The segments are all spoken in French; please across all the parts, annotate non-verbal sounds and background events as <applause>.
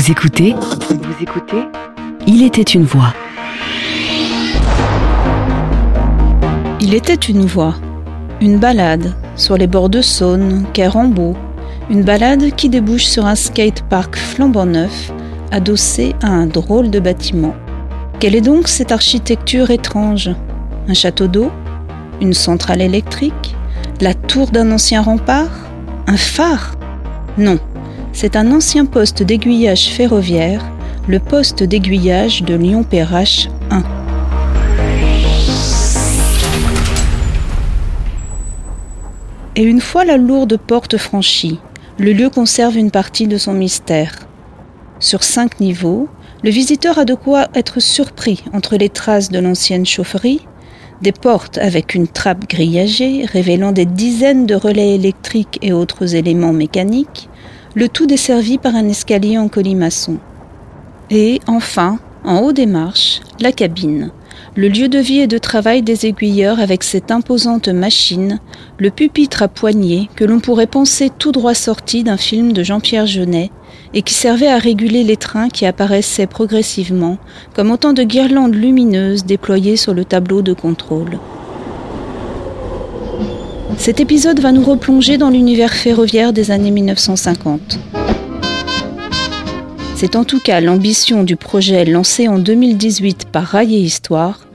Vous écoutez Vous écoutez Il était une voix. Il était une voix, une balade sur les bords de Saône, quai Rambaud, une balade qui débouche sur un skatepark flambant neuf, adossé à un drôle de bâtiment. Quelle est donc cette architecture étrange? Un château d'eau? Une centrale électrique? La tour d'un ancien rempart? Un phare? Non, c'est un ancien poste d'aiguillage ferroviaire, le poste d'aiguillage de Lyon-Perrache 1. Et une fois la lourde porte franchie, le lieu conserve une partie de son mystère. Sur cinq niveaux, le visiteur a de quoi être surpris entre les traces de l'ancienne chaufferie, des portes avec une trappe grillagée révélant des dizaines de relais électriques et autres éléments mécaniques, le tout desservi par un escalier en colimaçon. Et enfin, en haut des marches, la cabine, le lieu de vie et de travail des aiguilleurs avec cette imposante machine, le pupitre à poignée que l'on pourrait penser tout droit sorti d'un film de Jean-Pierre Jeunet et qui servait à réguler les trains qui apparaissaient progressivement comme autant de guirlandes lumineuses déployées sur le tableau de contrôle. Cet épisode va nous replonger dans l'univers ferroviaire des années 1950. C'est en tout cas l'ambition du projet lancé en 2018 par Rail et Histoire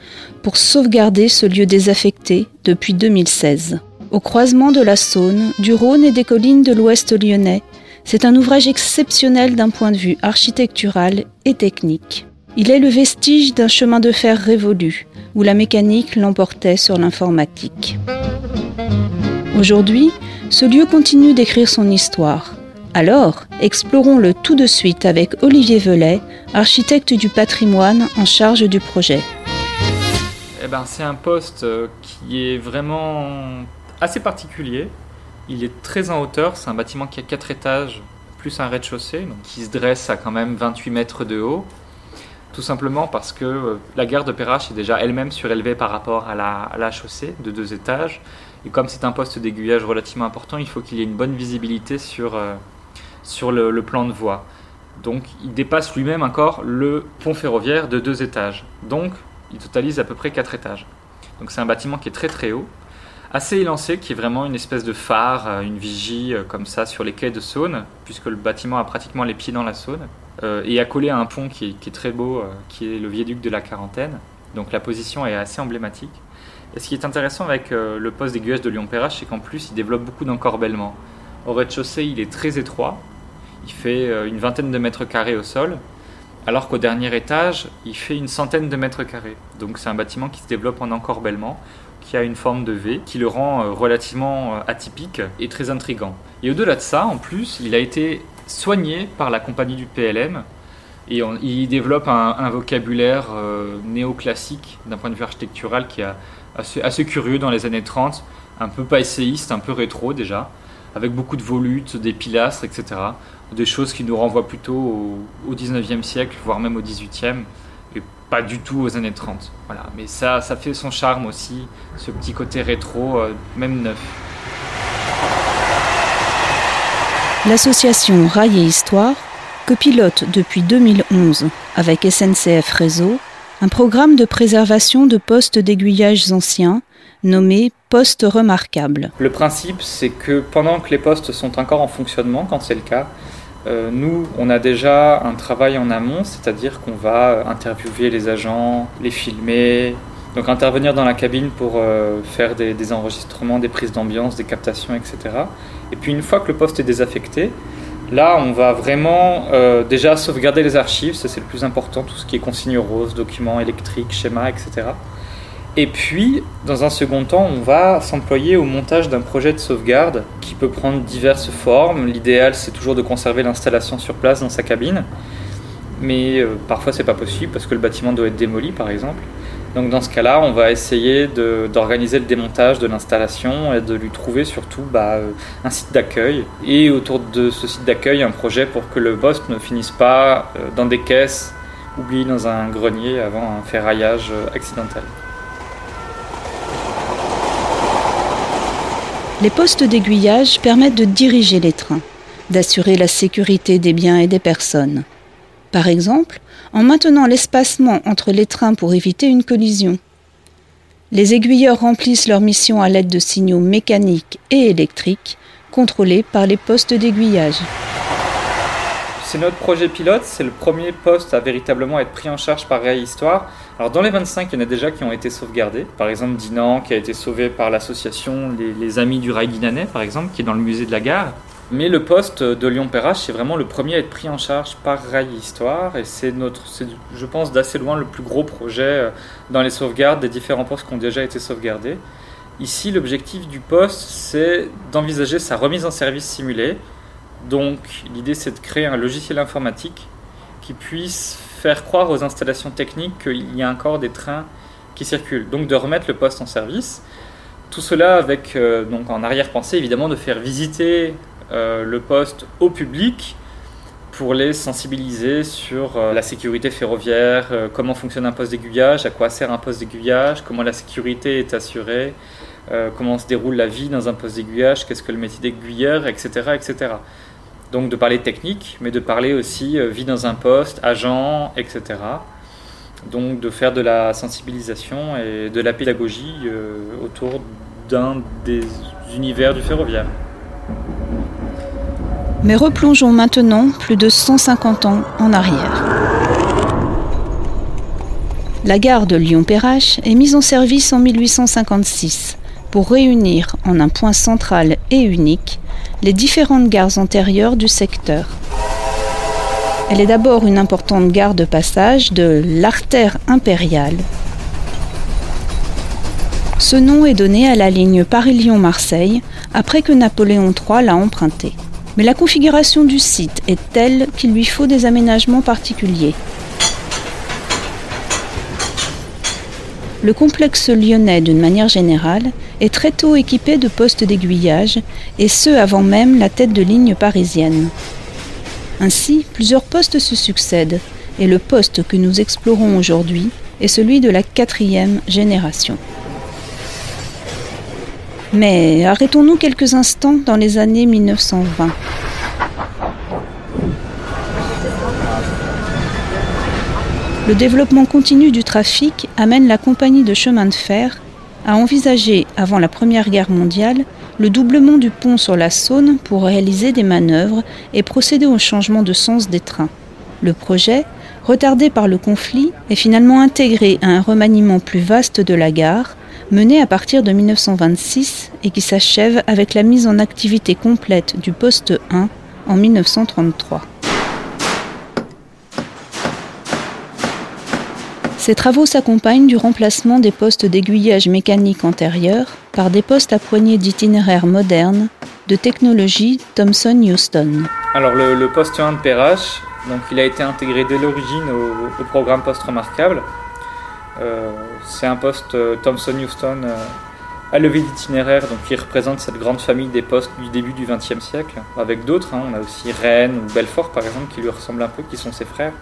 pour sauvegarder ce lieu désaffecté depuis 2016. Au croisement de la Saône, du Rhône et des collines de l'ouest lyonnais, c'est un ouvrage exceptionnel d'un point de vue architectural et technique. Il est le vestige d'un chemin de fer révolu, où la mécanique l'emportait sur l'informatique. Aujourd'hui, ce lieu continue d'écrire son histoire. Alors, explorons-le tout de suite avec Olivier Velay, architecte du patrimoine en charge du projet. Eh ben, c'est un poste euh, qui est vraiment assez particulier. Il est très en hauteur, c'est un bâtiment qui a 4 étages plus un rez-de-chaussée, qui se dresse à quand même 28 mètres de haut. Tout simplement parce que euh, la gare de Perrache est déjà elle-même surélevée par rapport à la, à la chaussée de deux étages. Et comme c'est un poste d'aiguillage relativement important, il faut qu'il y ait une bonne visibilité sur, euh, sur le, plan de voie. Donc il dépasse lui-même encore le pont ferroviaire de deux étages. Donc il totalise à peu près quatre étages. Donc c'est un bâtiment qui est très très haut, assez élancé, qui est vraiment une espèce de phare, euh, une vigie euh, comme ça sur les quais de Saône, puisque le bâtiment a pratiquement les pieds dans la Saône, et accolé à un pont qui est, très beau, qui est le viaduc de la Quarantaine. Donc la position est assez emblématique. Et ce qui est intéressant avec euh, le poste d'aiguillage de Lyon-Perrache, c'est qu'en plus, il développe beaucoup d'encorbellement. Au rez-de-chaussée, il est très étroit. Il fait euh, une vingtaine de mètres carrés au sol, alors qu'au dernier étage, il fait une centaine de mètres carrés. Donc c'est un bâtiment qui se développe en encorbellement, qui a une forme de V, qui le rend euh, relativement atypique et très intrigant. Et au-delà de ça, en plus, il a été soigné par la compagnie du PLM, et il développe un, vocabulaire euh, néoclassique d'un point de vue architectural qui est assez, curieux dans les années 30, un peu pas essayiste, un peu rétro déjà, avec beaucoup de volutes, des pilastres, etc. Des choses qui nous renvoient plutôt au, au 19e siècle, voire même au 18e, et pas du tout aux années 30. Voilà. Mais ça, fait son charme aussi, ce petit côté rétro, euh, même neuf. L'association Rail et Histoire copilote depuis 2011 avec SNCF Réseau un programme de préservation de postes d'aiguillage anciens nommé Postes remarquables. Le principe, c'est que pendant que les postes sont encore en fonctionnement, quand c'est le cas, euh, nous, on a déjà un travail en amont, c'est-à-dire qu'on va interviewer les agents, les filmer, donc intervenir dans la cabine pour euh, faire des, des, enregistrements, des prises d'ambiance, des captations, etc. Et puis une fois que le poste est désaffecté, Là, on va vraiment euh, déjà sauvegarder les archives, ça c'est le plus important, tout ce qui est consignes roses, documents électriques, schémas, etc. Et puis, dans un second temps, on va s'employer au montage d'un projet de sauvegarde qui peut prendre diverses formes. L'idéal, c'est toujours de conserver l'installation sur place dans sa cabine, mais euh, parfois c'est pas possible parce que le bâtiment doit être démoli, par exemple. Donc dans ce cas-là, on va essayer d'organiser le démontage de l'installation et de lui trouver surtout bah, un site d'accueil et autour de ce site d'accueil un projet pour que le poste ne finisse pas dans des caisses oubliées dans un grenier avant un ferraillage accidentel. Les postes d'aiguillage permettent de diriger les trains, d'assurer la sécurité des biens et des personnes. Par exemple, en maintenant l'espacement entre les trains pour éviter une collision. Les aiguilleurs remplissent leur mission à l'aide de signaux mécaniques et électriques contrôlés par les postes d'aiguillage. C'est notre projet pilote, c'est le premier poste à véritablement être pris en charge par Rail Histoire. Alors dans les 25, il y en a déjà qui ont été sauvegardés. Par exemple, Dinan qui a été sauvé par l'association les, Amis du Rail Dinanais, par exemple, qui est dans le musée de la gare. Mais le poste de Lyon-Perrache, c'est vraiment le premier à être pris en charge par Rail Histoire. Et c'est notre, je pense, d'assez loin le plus gros projet euh, dans les sauvegardes des différents postes qui ont déjà été sauvegardés. Ici, l'objectif du poste, c'est d'envisager sa remise en service simulée. Donc, l'idée, c'est de créer un logiciel informatique qui puisse faire croire aux installations techniques qu'il y a encore des trains qui circulent. Donc, de remettre le poste en service. Tout cela avec, euh, donc, en arrière-pensée, évidemment, de faire visiter le poste au public pour les sensibiliser sur euh, la sécurité ferroviaire, comment fonctionne un poste d'aiguillage, à quoi sert un poste d'aiguillage, comment la sécurité est assurée, euh, comment se déroule la vie dans un poste d'aiguillage, qu'est-ce que le métier d'aiguilleur, etc., etc. Donc de parler technique, mais de parler aussi euh, vie dans un poste, agent, etc. Donc de faire de la sensibilisation et de la pédagogie euh, autour d'un des univers du ferroviaire. Mais replongeons maintenant plus de 150 ans en arrière. La gare de Lyon-Perrache est mise en service en 1856 pour réunir en un point central et unique les différentes gares antérieures du secteur. Elle est d'abord une importante gare de passage de l'artère impériale. Ce nom est donné à la ligne Paris-Lyon-Marseille après que Napoléon III l'a empruntée. Mais la configuration du site est telle qu'il lui faut des aménagements particuliers. Le complexe lyonnais, d'une manière générale, est très tôt équipé de postes d'aiguillage, et ce avant même la tête de ligne parisienne. Ainsi, plusieurs postes se succèdent, et le poste que nous explorons aujourd'hui est celui de la quatrième génération. Mais arrêtons-nous quelques instants dans les années 1920. Le développement continu du trafic amène la compagnie de chemin de fer à envisager, avant la Première Guerre mondiale, le doublement du pont sur la Saône pour réaliser des manœuvres et procéder au changement de sens des trains. Le projet, retardé par le conflit, est finalement intégré à un remaniement plus vaste de la gare, mené à partir de 1926 et qui s'achève avec la mise en activité complète du poste 1 en 1933. Ces travaux s'accompagnent du remplacement des postes d'aiguillage mécanique antérieurs par des postes à poignées d'itinéraire modernes de technologie Thomson Houston. Alors le, poste 1 de Perrache, donc il a été intégré dès l'origine au, programme Poste Remarquable. Euh, c'est un poste euh, Thomson Houston euh, à levée d'itinéraire, donc qui représente cette grande famille des postes du début du XXe siècle, avec d'autres. Hein. on a aussi Rennes ou Belfort par exemple qui lui ressemblent un peu, qui sont ses frères.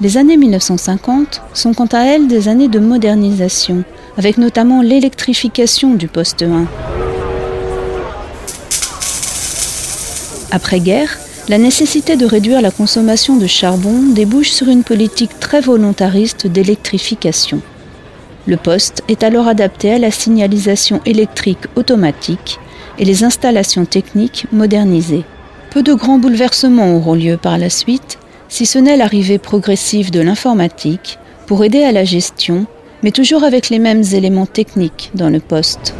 Les années 1950 sont quant à elles des années de modernisation, avec notamment l'électrification du poste 1. Après-guerre, la nécessité de réduire la consommation de charbon débouche sur une politique très volontariste d'électrification. Le poste est alors adapté à la signalisation électrique automatique et les installations techniques modernisées. Peu de grands bouleversements auront lieu par la suite, si ce n'est l'arrivée progressive de l'informatique pour aider à la gestion, mais toujours avec les mêmes éléments techniques dans le poste.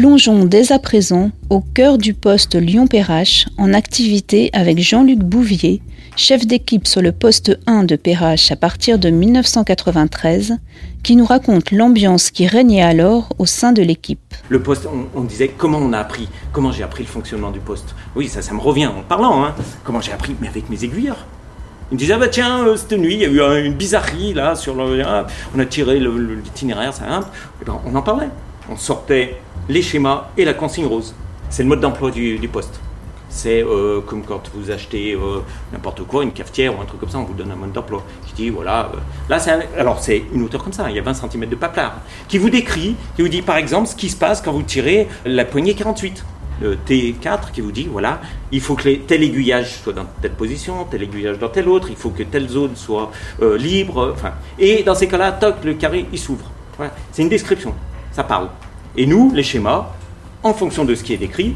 Plongeons dès à présent au cœur du poste Lyon-Perrache en activité avec Jean-Luc Bouvier, chef d'équipe sur le poste 1 de Perrache à partir de 1993, qui nous raconte l'ambiance qui régnait alors au sein de l'équipe. Le poste, on, disait comment on a appris, comment j'ai appris le fonctionnement du poste. Oui, ça, ça me revient en parlant, hein. Comment j'ai appris, mais avec mes aiguilleurs. Ils me disaient, ah bah tiens, euh, cette nuit, il y a eu une bizarrerie là, sur le, on a tiré l'itinéraire, ça, hein. ben, on en parlait. On sortait les schémas et la consigne rose. C'est le mode d'emploi du, poste. C'est euh, comme quand vous achetez euh, n'importe quoi, une cafetière ou un truc comme ça, on vous donne un mode d'emploi qui dit voilà. euh, là, c'est alors c'est une hauteur comme ça, il y a 20 cm de paplard, qui vous décrit, qui vous dit par exemple ce qui se passe quand vous tirez la poignée 48. Le T4 qui vous dit voilà, il faut que tel aiguillage soit dans telle position, tel aiguillage dans telle autre, il faut que telle zone soit libre. Et dans ces cas-là, toc, le carré il s'ouvre. C'est une description, ça parle. Et nous, les schémas, en fonction de ce qui est décrit,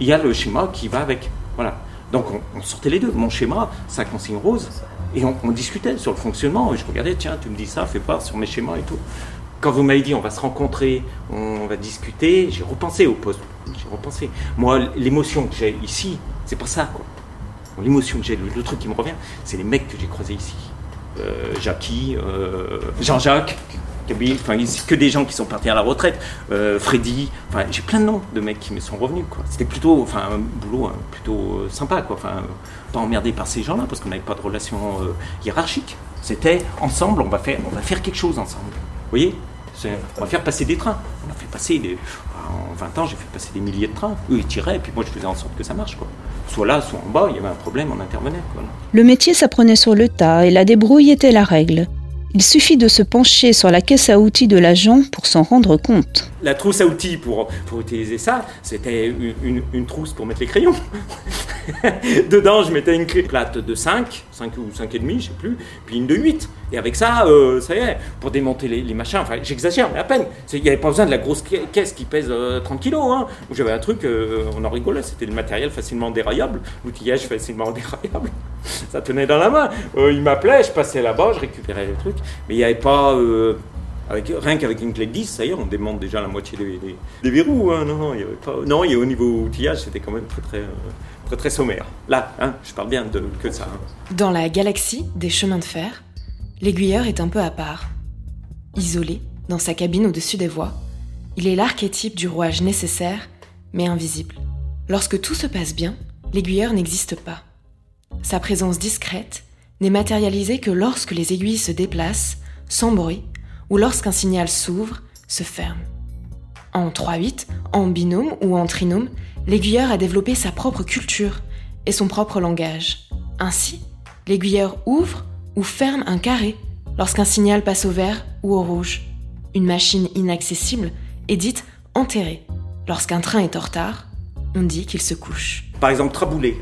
il y a le schéma qui va avec. Voilà. Donc on, sortait les deux. Mon schéma, sa consigne rose, et on, discutait sur le fonctionnement. Et je regardais, tiens, tu me dis ça, fais pas sur mes schémas et tout. Quand vous m'avez dit on va se rencontrer, on va discuter, j'ai repensé au poste. J'ai repensé. Moi, l'émotion que j'ai ici, c'est pas ça. L'émotion que j'ai, le, le truc qui me revient, c'est les mecs que j'ai croisés ici. Euh, Jackie, euh, Jean-Jacques, Kaby, enfin, que des gens qui sont partis à la retraite, euh, Freddy, enfin, j'ai plein de noms de mecs qui me sont revenus. C'était plutôt, enfin, un boulot hein, plutôt euh, sympa, quoi. Enfin, pas emmerdé par ces gens-là, parce qu'on n'avait pas de relation euh, hiérarchique. C'était ensemble, on va faire, on va faire quelque chose ensemble. Vous voyez? On va faire passer des trains. On a fait passer des. En 20 ans, j'ai fait passer des milliers de trains. Eux, ils tiraient, et puis moi, je faisais en sorte que ça marche, quoi. Soit là, soit en bas, il y avait un problème, on intervenait. Le métier s'apprenait sur le tas et la débrouille était la règle. Il suffit de se pencher sur la caisse à outils de l'agent pour s'en rendre compte. La trousse à outils pour, utiliser ça, c'était une, trousse pour mettre les crayons. <laughs> Dedans, je mettais une plate de 5, 5 ou 5,5, je sais plus, puis une de 8. Et avec ça, euh, ça y est, pour démonter les, machins, enfin j'exagère, mais à peine. Il n'y avait pas besoin de la grosse ca- caisse qui pèse euh, 30 kilos. Hein. J'avais un truc, euh, on en rigolait, c'était du matériel facilement déraillable, l'outillage facilement <laughs> déraillable. Ça tenait dans la main. Euh, il m'appelait, je passais là-bas, je récupérais le truc. Mais il n'y avait pas. Avec, rien qu'avec une clé de 10, ça y est, on démonte déjà la moitié des, verrous. hein. Non, non, il y avait pas. Non, et au niveau outillage, c'était quand même très, très, euh, très, très sommaire. Là, hein, je parle bien de que de ça. hein. Dans la galaxie des chemins de fer, l'aiguilleur est un peu à part. Isolé, dans sa cabine au-dessus des voies, il est l'archétype du rouage nécessaire, mais invisible. Lorsque tout se passe bien, l'aiguilleur n'existe pas. Sa présence discrète n'est matérialisée que lorsque les aiguilles se déplacent, sans bruit, ou lorsqu'un signal s'ouvre, se ferme. En 3-8, en binôme ou en trinôme, l'aiguilleur a développé sa propre culture et son propre langage. Ainsi, l'aiguilleur ouvre ou ferme un carré lorsqu'un signal passe au vert ou au rouge. Une machine inaccessible est dite enterrée. Lorsqu'un train est en retard, on dit qu'il se couche. Par exemple, Traboulé.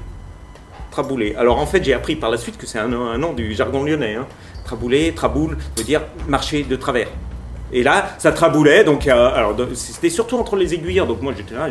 Traboulé. Alors en fait, j'ai appris par la suite que c'est un, nom du jargon lyonnais. Hein. Traboulé, traboule, veut dire marcher de travers. Et là, ça traboulait, donc euh, alors c'était surtout entre les aiguilleurs, donc moi j'étais là,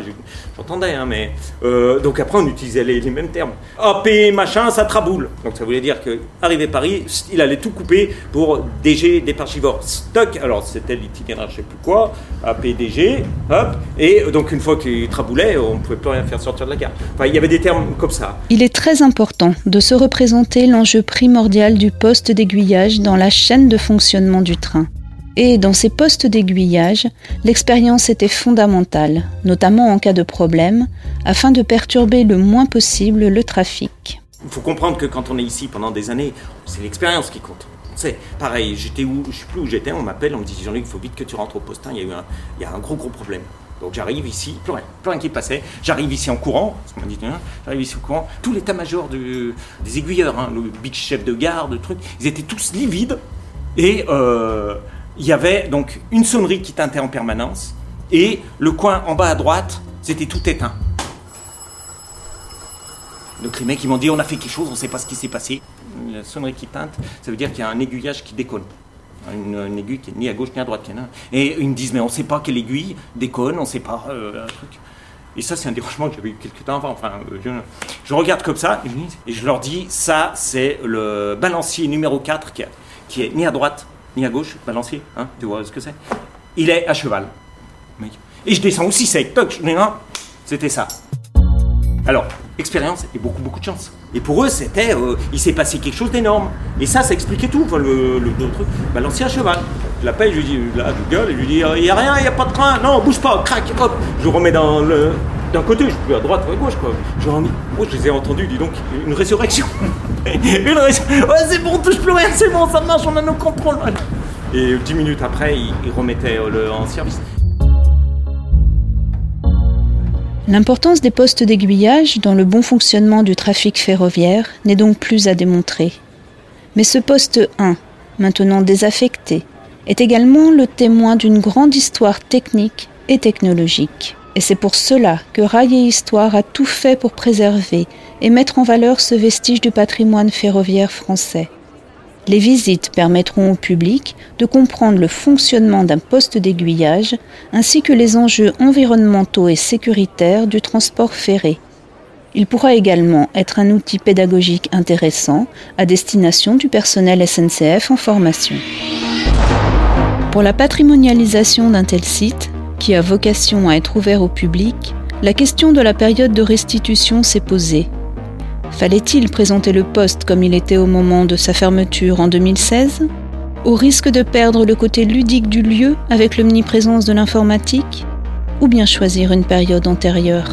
j'entendais, hein, mais euh, donc après on utilisait les, mêmes termes. AP machin, ça traboule. Donc ça voulait dire que arrivé Paris, il allait tout couper pour DG départ Givor. Stock, alors c'était l'itinéraire, je sais plus quoi, APDG, hop, et donc une fois qu'il traboulait, on ne pouvait plus rien faire sortir de la gare. Enfin, il y avait des termes comme ça. Il est très important de se représenter l'enjeu primordial du poste d'aiguillage dans la chaîne de fonctionnement du train. Et dans ces postes d'aiguillage, l'expérience était fondamentale, notamment en cas de problème, afin de perturber le moins possible le trafic. Il faut comprendre que quand on est ici pendant des années, c'est l'expérience qui compte. Sait, pareil, j'étais où, je sais plus où j'étais, on m'appelle, on me dit Jean-Luc, il faut vite que tu rentres au poste, hein, il y a eu un, gros gros problème. Donc j'arrive ici, plus rien, plus rien qui passait. J'arrive ici en courant, qu'on dit, Tiens, j'arrive ici en courant. Tout l'état-major de- des aiguilleurs, hein, le big chef de gare, de trucs, ils étaient tous livides. Et euh, il y avait donc une sonnerie qui tintait en permanence. Et le coin en bas à droite, c'était tout éteint. Donc les mecs ils m'ont dit on a fait quelque chose, on ne sait pas ce qui s'est passé. La sonnerie qui teinte, ça veut dire qu'il y a un aiguillage qui déconne. Une, aiguille qui est ni à gauche ni à droite. Et ils me disent mais on ne sait pas quelle aiguille déconne, on ne sait pas euh, un truc. Et ça c'est un dérangement que j'avais eu quelques temps avant. Euh, je, je regarde comme ça et je, leur dis ça c'est le balancier numéro 4 qui, a- qui est ni à droite ni à gauche, balancier, hein, tu vois ce que c'est Il est à cheval. mec. Et je descends aussi sec, toc, non, c'était ça. Alors, expérience et beaucoup, beaucoup de chance. Et pour eux, c'était. euh, il s'est passé quelque chose d'énorme. Et ça, ça expliquait tout. Le, truc. Balancier à cheval. Je l'appelle, je lui dis, là, je gueule, et je lui dis, il n'y a rien, il n'y a pas de train. Non, bouge pas, crac, hop. Je remets dans le. D'un côté, je peux à droite ou à gauche, quoi. J'en ai- Oh, je les ai entendus, dis donc, une résurrection. <laughs> une résurrection. Ouais, c'est bon, touche plus rien, c'est bon, ça marche, on a nos contrôles. Et dix minutes après, ils, ils remettaient euh, le, en service. L'importance des postes d'aiguillage dans le bon fonctionnement du trafic ferroviaire n'est donc plus à démontrer. Mais ce poste 1, maintenant désaffecté, est également le témoin d'une grande histoire technique et technologique. Et c'est pour cela que Rail et Histoire a tout fait pour préserver et mettre en valeur ce vestige du patrimoine ferroviaire français. Les visites permettront au public de comprendre le fonctionnement d'un poste d'aiguillage ainsi que les enjeux environnementaux et sécuritaires du transport ferré. Il pourra également être un outil pédagogique intéressant à destination du personnel SNCF en formation. Pour la patrimonialisation d'un tel site, qui a vocation à être ouvert au public, la question de la période de restitution s'est posée. Fallait-il présenter le poste comme il était au moment de sa fermeture en 2016 Au risque de perdre le côté ludique du lieu avec l'omniprésence de l'informatique? Ou bien choisir une période antérieure?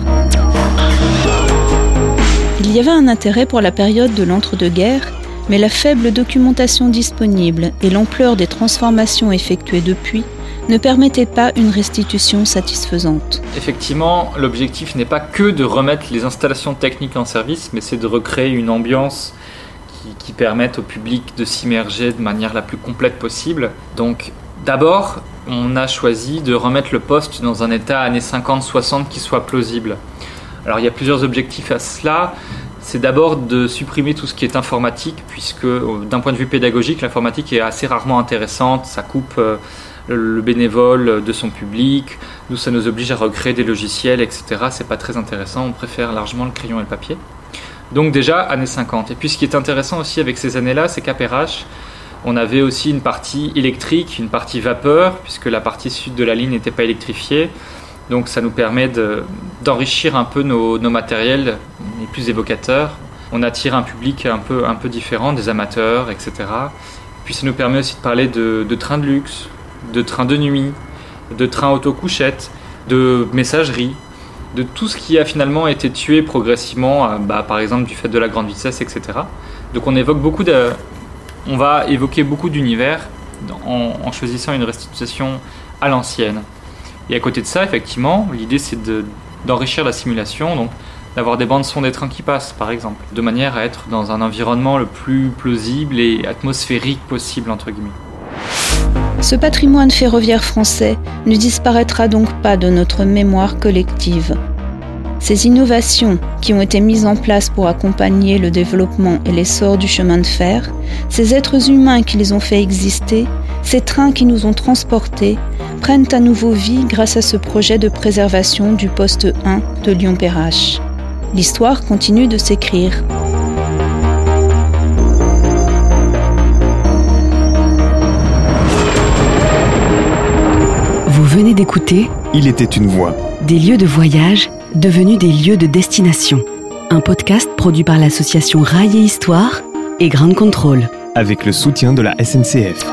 Il y avait un intérêt pour la période de l'entre-deux-guerres, mais la faible documentation disponible et l'ampleur des transformations effectuées depuis ne permettait pas une restitution satisfaisante. Effectivement, l'objectif n'est pas que de remettre les installations techniques en service, mais c'est de recréer une ambiance qui, permette au public de s'immerger de manière la plus complète possible. Donc d'abord, on a choisi de remettre le poste dans un état années 50-60 qui soit plausible. Alors il y a plusieurs objectifs à cela. C'est d'abord de supprimer tout ce qui est informatique, puisque d'un point de vue pédagogique, l'informatique est assez rarement intéressante, ça coupe euh, le bénévole de son public. Nous, ça nous oblige à recréer des logiciels, etc. C'est pas très intéressant. On préfère largement le crayon et le papier. Donc déjà, années 50. Et puis ce qui est intéressant aussi avec ces années-là, c'est qu'à Perrache, on avait aussi une partie électrique, une partie vapeur, puisque la partie sud de la ligne n'était pas électrifiée. Donc ça nous permet d'enrichir un peu nos, matériels les plus évocateurs. On attire un public un peu, un peu différent, des amateurs, etc. Puis ça nous permet aussi de parler de trains de luxe, de trains de nuit, de trains auto-couchettes, de messagerie, de tout ce qui a finalement été tué progressivement, euh, bah, par exemple du fait de la grande vitesse, etc. Donc on évoque beaucoup de, on va évoquer beaucoup d'univers en, choisissant une restitution à l'ancienne. Et à côté de ça, effectivement, l'idée c'est d'enrichir la simulation, donc d'avoir des bandes son des trains qui passent, par exemple, de manière à être dans un environnement le plus plausible et atmosphérique possible entre guillemets. Ce patrimoine ferroviaire français ne disparaîtra donc pas de notre mémoire collective. Ces innovations qui ont été mises en place pour accompagner le développement et l'essor du chemin de fer, ces êtres humains qui les ont fait exister, ces trains qui nous ont transportés, prennent à nouveau vie grâce à ce projet de préservation du poste 1 de Lyon-Perrache. L'histoire continue de s'écrire. Venez d'écouter Il était une voix. Des lieux de voyage devenus des lieux de destination. Un podcast produit par l'association Rail et Histoire et Grand Contrôle. Avec le soutien de la SNCF.